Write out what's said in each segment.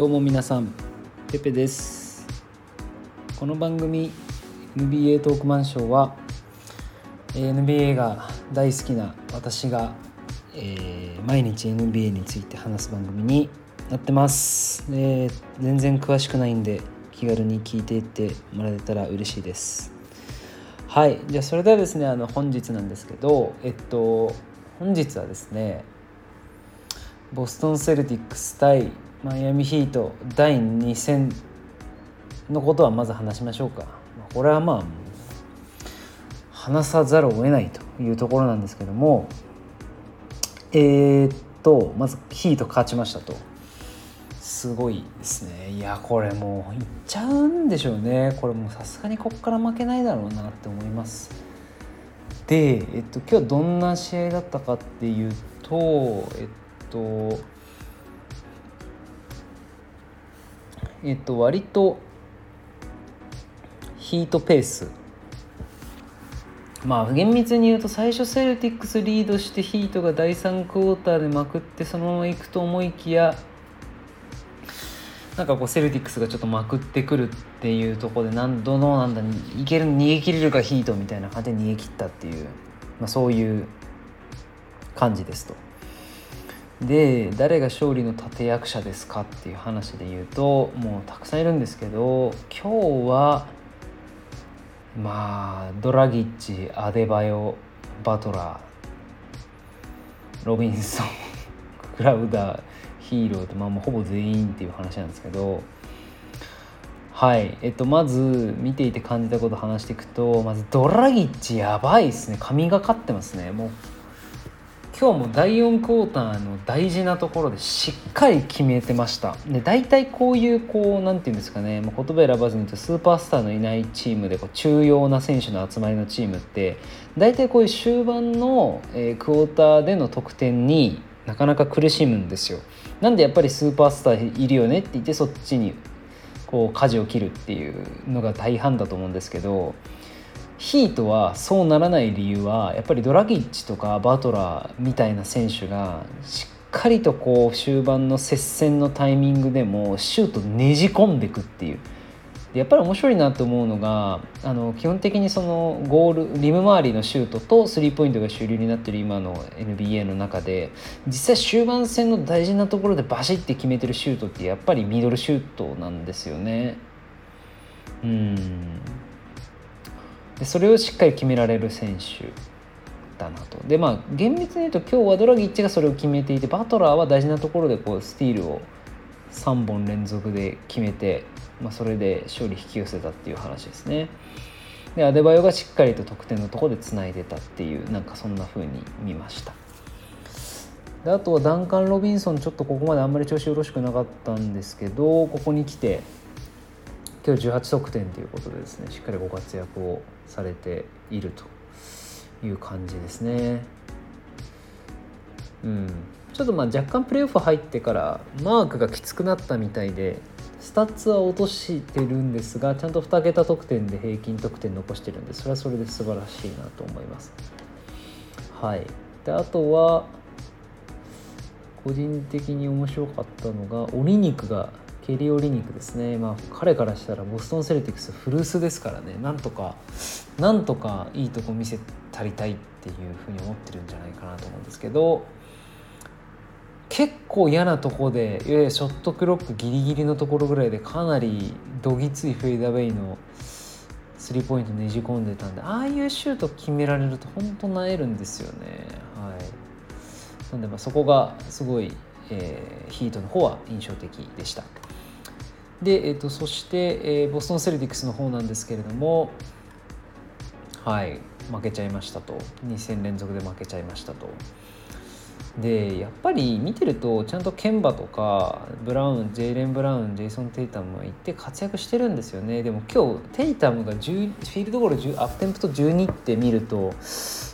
どうも皆さんペペです。この番組 NBA トークマンショーは NBA が大好きな私が、えー、毎日 NBA について話す番組になってます、えー、全然詳しくないんで気軽に聞いていってもらえたら嬉しいです。はい。じゃあそれではですねあの本日なんですけどえっと本日はですねボストン・セルティックス対マイアミヒート第2戦のことはまず話しましょうか。これはまあ話さざるを得ないというところなんですけどもえー、っとまずヒート勝ちましたと。すごいですね。いやこれもういっちゃうんでしょうね。これもうさすがにこっから負けないだろうなって思います。で、えっと、今日どんな試合だったかっていうとえっとえっと割とヒートペースまあ厳密に言うと最初セルティックスリードしてヒートが第3クォーターでまくってそのままいくと思いきやなんかこうセルティックスがちょっとまくってくるっていうところで何度のなんだいける逃げ切れるかヒートみたいな感じで逃げ切ったっていう、まあ、そういう感じですと。で誰が勝利の立役者ですかっていう話で言うともうたくさんいるんですけど今日はまあドラギッチアデバヨバトラーロビンソン クラウダーヒーローってまあもうほぼ全員っていう話なんですけどはいえっとまず見ていて感じたこと話していくとまずドラギッチやばいですね。神がかってますね。もう今日も第4クォーターの大事なところでしっかり決めてました。で大体こういうこう何て言うんですかね、まあ、言葉選ばずに言うとスーパースターのいないチームでこう重要な選手の集まりのチームって大体こういう終盤の、えー、クォーターでの得点になかなか苦しむんですよ。なんでやっぱりスーパースターいるよねって言ってそっちにこう舵を切るっていうのが大半だと思うんですけどヒートはそうならない理由はやっぱりドラギッチとかバトラーみたいな選手がしっかりとこう終盤の接戦のタイミングでもシュートねじ込んでいくっていうやっぱり面白いなと思うのがあの基本的にそのゴールリム周りのシュートとスリーポイントが主流になってる今の NBA の中で実際終盤戦の大事なところでバシッて決めてるシュートってやっぱりミドルシュートなんですよね。うんでそれをしっかり決められる選手だなと。でまあ厳密に言うと今日はドラギッチがそれを決めていてバトラーは大事なところでこうスティールを3本連続で決めて、まあ、それで勝利引き寄せたっていう話ですね。でアデバヨがしっかりと得点のところでつないでたっていうなんかそんな風に見ました。であとはダンカン・ロビンソンちょっとここまであんまり調子よろしくなかったんですけどここに来て今日18得点ということでですねしっかりご活躍をされているという感じですね。うん、ちょっとまあ若干プレーオフ入ってからマークがきつくなったみたいでスタッツは落としてるんですがちゃんと2桁得点で平均得点残してるんでそれはそれで素晴らしいなと思います。はい、であとは個人的に面白かったのがオリニクがケリオリニクですね、まあ、彼からしたらボストン・セルティクス古巣ですからねなんとかなんとかいいとこ見せたりたいっていうふうに思ってるんじゃないかなと思うんですけど結構嫌なとこでいわゆるショットクロックギリギリのところぐらいでかなりどぎついフェイダーウェイのスリーポイントねじ込んでたんでああいうシュート決められると本当なえるんですよね。はい、なんでまあそこがすごい、えー、ヒートの方は印象的でした。で、えーと、そして、えー、ボストン・セルティックスの方なんですけれどもはい負けちゃいましたと。2戦連続で負けちゃいましたと。でやっぱり見てるとちゃんとケンバとかブラウンジェイレン・ブラウンジェイソン・テイタムがいって活躍してるんですよね。でも今日テイタムが10フィールドゴール10アップテンプト12って見ると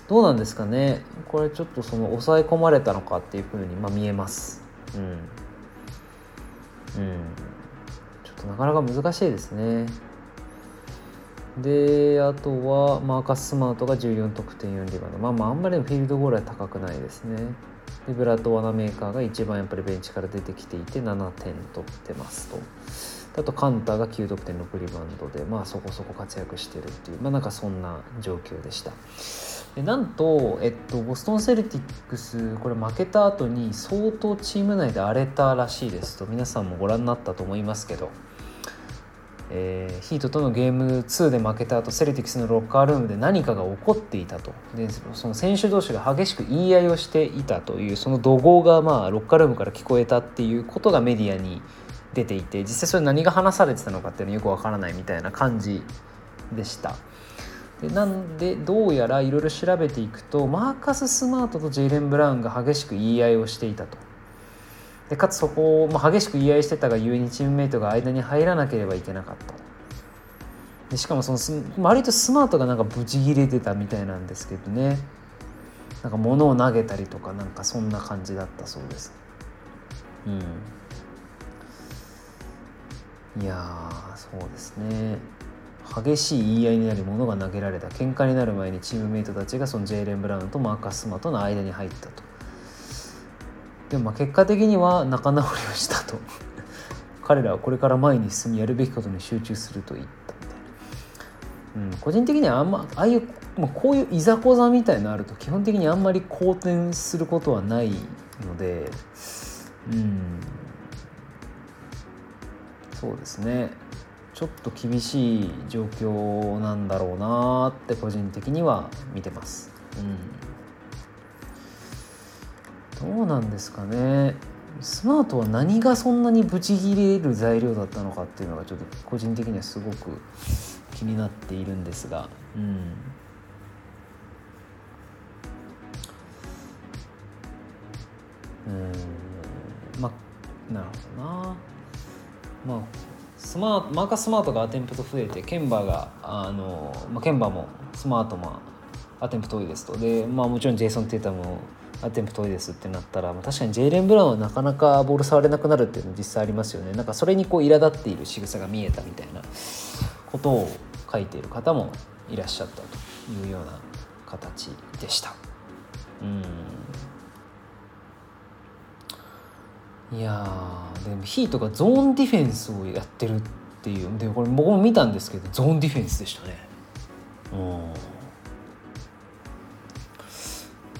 どうなんですかね。これちょっとその抑え込まれたのかっていうふうに、まあ、見えます。うん。うん。となかなか難しいですね。であとはマーカス・スマートが14得点4リバウンド。まあまああんまりフィールドゴールは高くないですね。でブラッド・ワナメーカーが一番やっぱりベンチから出てきていて7点取ってますと。あとカンターが9得点6リバウンドでまあそこそこ活躍してるっていうまあなんかそんな状況でした。でなんと、えっと、ボストン・セルティックスこれ負けた後に相当チーム内で荒れたらしいですと皆さんもご覧になったと思いますけどえー、ヒートとのゲーム2で負けた後セルティックスのロッカールームで何かが起こっていたとでその選手同士が激しく言い合いをしていたというその怒号がまあロッカールームから聞こえたっていうことがメディアに出ていて実際それ何が話されてたのかっていうのはよくわからないみたいな感じでした。でなんでどうやらいろいろ調べていくとマーカス・スマートとジェイレン・ブラウンが激しく言い合いをしていたと。でかつそこを、まあ、激しく言い合いしてたがゆえにチームメイトが間に入らなければいけなかった。でしかもその割とスマートがなんかブチギレてたみたいなんですけどね。なんか物を投げたりとかなんかそんな感じだったそうです。うん。いやそうですね。激しい言い合いになり物が投げられた喧嘩になる前にチームメイトたちがそのジェイレン・ブラウンとマーカス・スマートの間に入ったと。でもまあ結果的には仲直りをしたと。彼らはこれから前に進みやるべきことに集中すると言ったみたいな、うん、個人的にはあんまああいう、まあ、こういういざこざみたいのあると基本的にあんまり好転することはないので。うん。そうですね。ちょっと厳しい状況なんだろうなって個人的には見てます。うん。どうなんですかね。スマートは何がそんなにブチギレる材料だったのかっていうのがちょっと個人的にはすごく気になっているんですが。うん。うん。まあなるほどな。まあスマートマーカス・スマートがアテンプト増えてケンバーがあの、まあ、ケンバーもスマートもアテンプト多いですと。で、まあ、もちろんジェイソン・テータもアテンプト多いですってなったらまあ確かにジェイレン・ブラウンはなかなかボール触れなくなるっていうの実際ありますよね。なんかそれにこう苛立っている仕草が見えたみたいなことを書いている方もいらっしゃったというような形でした。うん。いやでもヒートがゾーンディフェンスをやってるっていうでこれ僕も見たんですけどゾーンディフェンスでしたね。うん。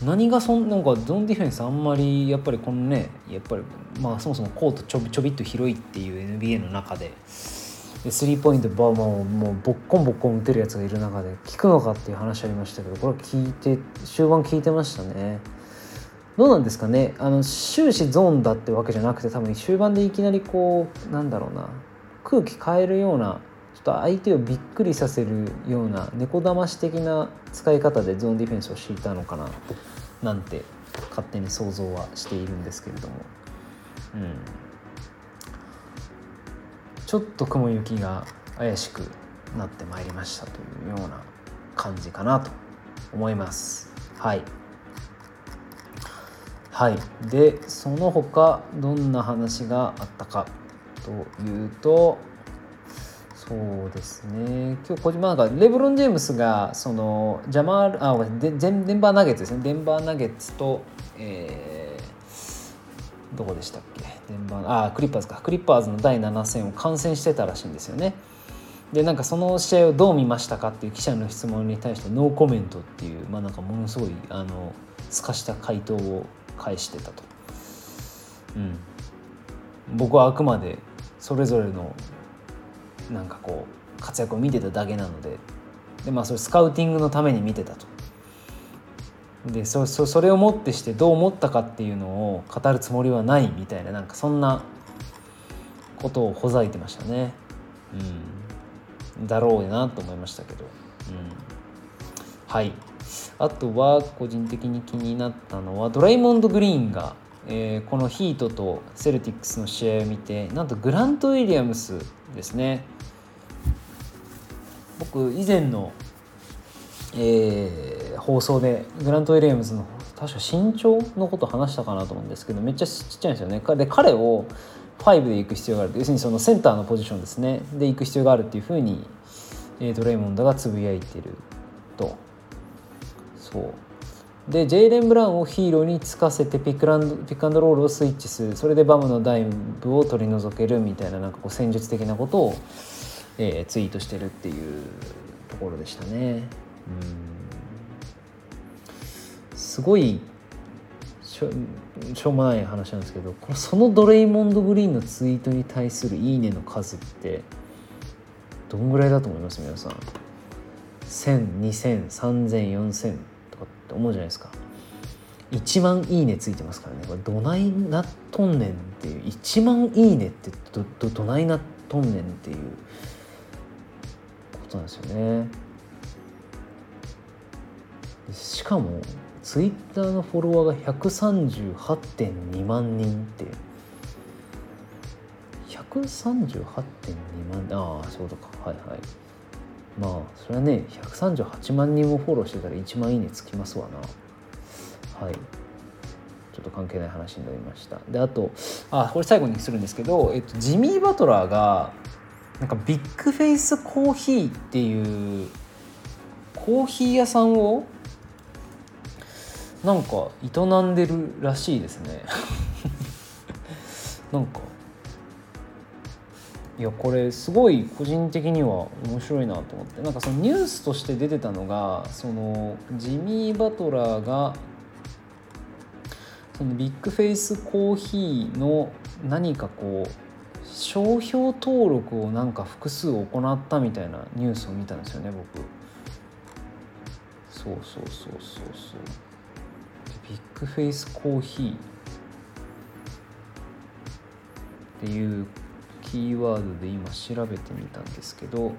何がそんなんかゾーンディフェンスあんまりやっぱりこのねやっぱりまあそもそもコートちょびちょびっと広いっていう NBA の中でスリーポイントバーももうボッコンボッコン打てるやつがいる中で効くのかっていう話ありましたけどこれ聞いて終盤聞いてましたね。どうなんですかね？あの終始ゾーンだってわけじゃなくて多分終盤でいきなりこうなんだろうな空気変えるようなちょっと相手をびっくりさせるような猫だまし的な使い方でゾーンディフェンスを敷いたのかななんて勝手に想像はしているんですけれども、うん、ちょっと雲行きが怪しくなってまいりましたというような感じかなと思います。はい。はい、でその他どんな話があったかというとそうですね。今日小島なんかレブロン・ジェームスがそのジャマールあデデンバーナゲッツですね。デンバーナゲッツと、えー、どこでしたっけ？デンバーあクリッパーズか。クリッパーズの第7戦を観戦してたらしいんですよね。でなんかその試合をどう見ましたかっていう記者の質問に対してノーコメントっていうまあなんかものすごいあの透かした回答を返してたと、うん、僕はあくまでそれぞれのなんかこう活躍を見てただけなのでで、まあ、それスカウティングのために見てたと。でそそそれをもってしてどう思ったかっていうのを語るつもりはないみたいななんかそんなことをほざいてましたね。うん、だろうなと思いましたけど。うん、はいあとは個人的に気になったのはドライモンド・グリーンが、えー、このヒートとセルティックスの試合を見てなんとグラント・ウィリアムスですね。僕以前の、えー、放送でグラント・ウィリアムズの確か身長のこと話したかなと思うんですけどめっちゃちっちゃいんですよね。で彼を5で行く必要がある要するにそのセンターのポジションですね。で行く必要があるっていうふうに、え、ドレイモンドがつぶやいてる。そう。でジェイレン・ブラウンをヒーローにつかせてピックランドピックアンドロールをスイッチする。それでバムのダイブを取り除けるみたいななんかこう戦術的なことを、えー、ツイートしてるっていうところでしたね。うん。すごいしょしょうもない話なんですけどこのそのドレイモンド・グリーンのツイートに対する「いいね」の数ってどんぐらいだと思います？皆さん。1000200030004000思うじゃないですか。1万いいねついてますからね。これどないなっとんねんっていう。1万いいねってどどどないなっとんねんっていう。ことなんですよね。しかもツイッターのフォロワーが138.2万人って138.2万ああそういうことか。はいはい。まあそれはね138万人もフォローしてたら1万いいねつきますわな。はい。ちょっと関係ない話になりました。であとあこれ最後にするんですけど、えっと、ジミー・バトラーがなんかビッグフェイスコーヒーっていうコーヒー屋さんをなんか営んでるらしいですね。なんかいやこれすごい個人的には面白いなと思って。なんかそのニュースとして出てたのがそのジミー・バトラーがそのビッグフェイスコーヒーの何かこう商標登録をなんか複数行ったみたいなニュースを見たんですよね僕。そうそうそうそうそう。ビッグフェイスコーヒー。っていうキーワードで今調べてみたんですけど、うん、やっ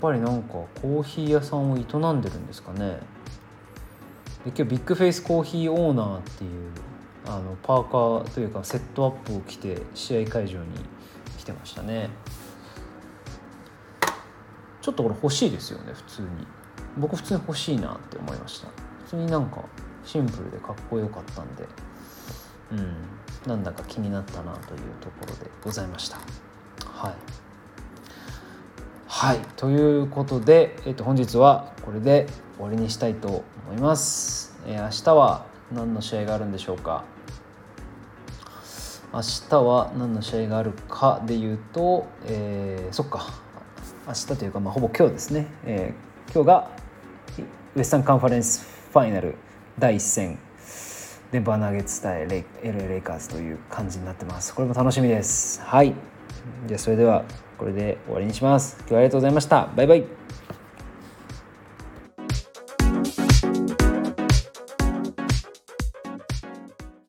ぱりなんかコーヒー屋さんを営んでるんですかね。で今日 Big Face Coffee Owner っていうあのパーカーというかセットアップを着て試合会場に来てましたね。ちょっとこれ欲しいですよね普通に。僕普通に欲しいなって思いました。普通になんかシンプルでかっこよかったんで。うん。なんだか気になったなというところでございました。はい。はい。ということで、えー、と本日はこれで終わりにしたいと思います、えー、明日は何の試合があるんでしょうか？明日は何の試合があるかでいうと、えー、そっか。明日というか、まあ、ほぼ今日ですね、えー、今日がウエスタンカンファレンスファイナル第1戦。ねバーナゲッツ対レ LA レイカーズという感じになってます。これも楽しみです。はい。じゃあそれではこれで終わりにします。今日はありがとうございました。バイバイ。